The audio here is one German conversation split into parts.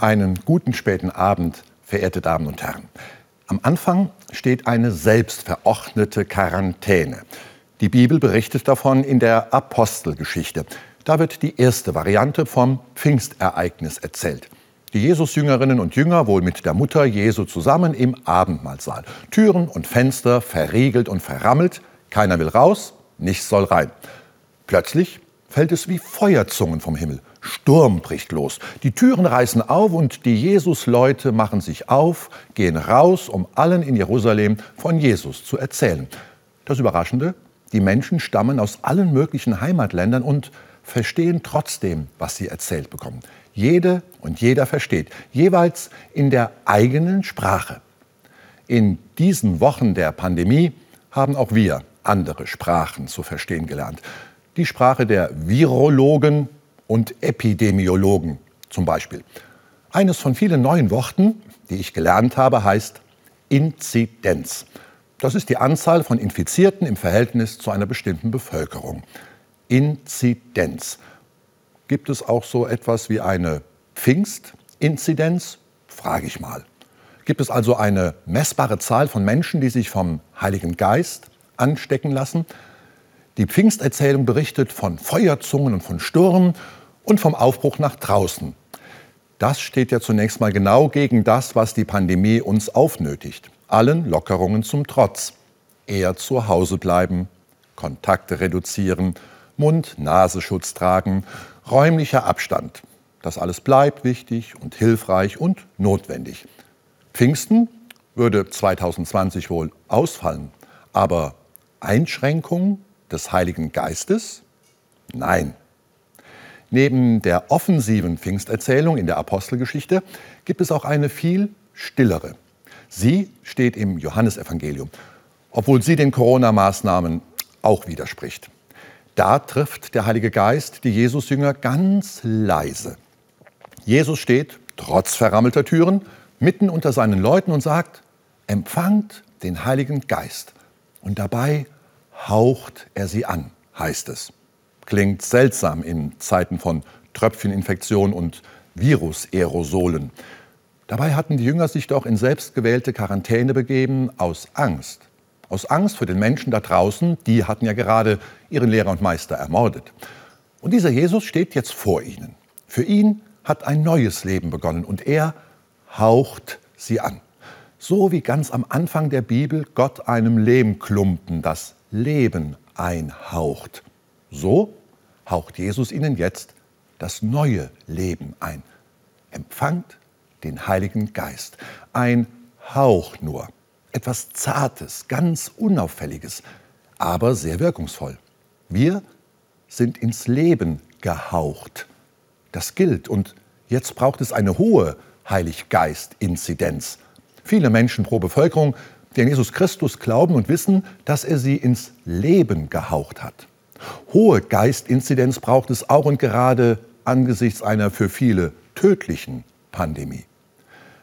Einen guten späten Abend, verehrte Damen und Herren. Am Anfang steht eine selbstverordnete Quarantäne. Die Bibel berichtet davon in der Apostelgeschichte. Da wird die erste Variante vom Pfingstereignis erzählt. Die Jesus-Jüngerinnen und Jünger wohl mit der Mutter Jesu zusammen im Abendmahlsaal. Türen und Fenster verriegelt und verrammelt. Keiner will raus, nichts soll rein. Plötzlich fällt es wie Feuerzungen vom Himmel. Sturm bricht los. Die Türen reißen auf und die Jesus-Leute machen sich auf, gehen raus, um allen in Jerusalem von Jesus zu erzählen. Das Überraschende, die Menschen stammen aus allen möglichen Heimatländern und verstehen trotzdem, was sie erzählt bekommen. Jede und jeder versteht, jeweils in der eigenen Sprache. In diesen Wochen der Pandemie haben auch wir andere Sprachen zu verstehen gelernt. Die Sprache der Virologen, und Epidemiologen zum Beispiel. Eines von vielen neuen Worten, die ich gelernt habe, heißt Inzidenz. Das ist die Anzahl von Infizierten im Verhältnis zu einer bestimmten Bevölkerung. Inzidenz. Gibt es auch so etwas wie eine Pfingstinzidenz? Frage ich mal. Gibt es also eine messbare Zahl von Menschen, die sich vom Heiligen Geist anstecken lassen? Die Pfingsterzählung berichtet von Feuerzungen und von Stürmen und vom Aufbruch nach draußen. Das steht ja zunächst mal genau gegen das, was die Pandemie uns aufnötigt. Allen Lockerungen zum Trotz. Eher zu Hause bleiben, Kontakte reduzieren, Mund-Nasenschutz tragen, räumlicher Abstand. Das alles bleibt wichtig und hilfreich und notwendig. Pfingsten würde 2020 wohl ausfallen, aber Einschränkung des Heiligen Geistes? Nein. Neben der offensiven Pfingsterzählung in der Apostelgeschichte gibt es auch eine viel stillere. Sie steht im Johannesevangelium, obwohl sie den Corona-Maßnahmen auch widerspricht. Da trifft der Heilige Geist die Jesusjünger ganz leise. Jesus steht, trotz verrammelter Türen, mitten unter seinen Leuten und sagt, empfangt den Heiligen Geist. Und dabei haucht er sie an, heißt es. Klingt seltsam in Zeiten von Tröpfcheninfektion und Virusaerosolen. Dabei hatten die Jünger sich doch in selbstgewählte Quarantäne begeben aus Angst. Aus Angst für den Menschen da draußen, die hatten ja gerade ihren Lehrer und Meister ermordet. Und dieser Jesus steht jetzt vor ihnen. Für ihn hat ein neues Leben begonnen und er haucht sie an. So wie ganz am Anfang der Bibel Gott einem Lehmklumpen das Leben einhaucht. So haucht Jesus ihnen jetzt das neue Leben ein. Empfangt den Heiligen Geist. Ein Hauch nur. Etwas Zartes, ganz Unauffälliges, aber sehr wirkungsvoll. Wir sind ins Leben gehaucht. Das gilt und jetzt braucht es eine hohe Heiliggeist-Inzidenz. Viele Menschen pro Bevölkerung, die an Jesus Christus glauben und wissen, dass er sie ins Leben gehaucht hat. Hohe Geistinzidenz braucht es auch und gerade angesichts einer für viele tödlichen Pandemie.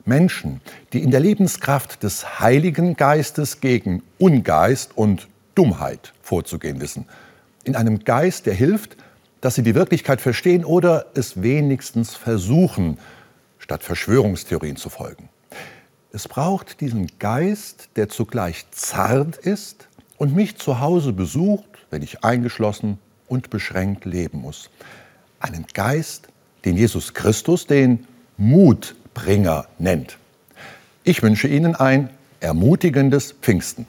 Menschen, die in der Lebenskraft des Heiligen Geistes gegen Ungeist und Dummheit vorzugehen wissen. In einem Geist, der hilft, dass sie die Wirklichkeit verstehen oder es wenigstens versuchen, statt Verschwörungstheorien zu folgen. Es braucht diesen Geist, der zugleich zart ist und mich zu Hause besucht wenn ich eingeschlossen und beschränkt leben muss. Einen Geist, den Jesus Christus den Mutbringer nennt. Ich wünsche Ihnen ein ermutigendes Pfingsten.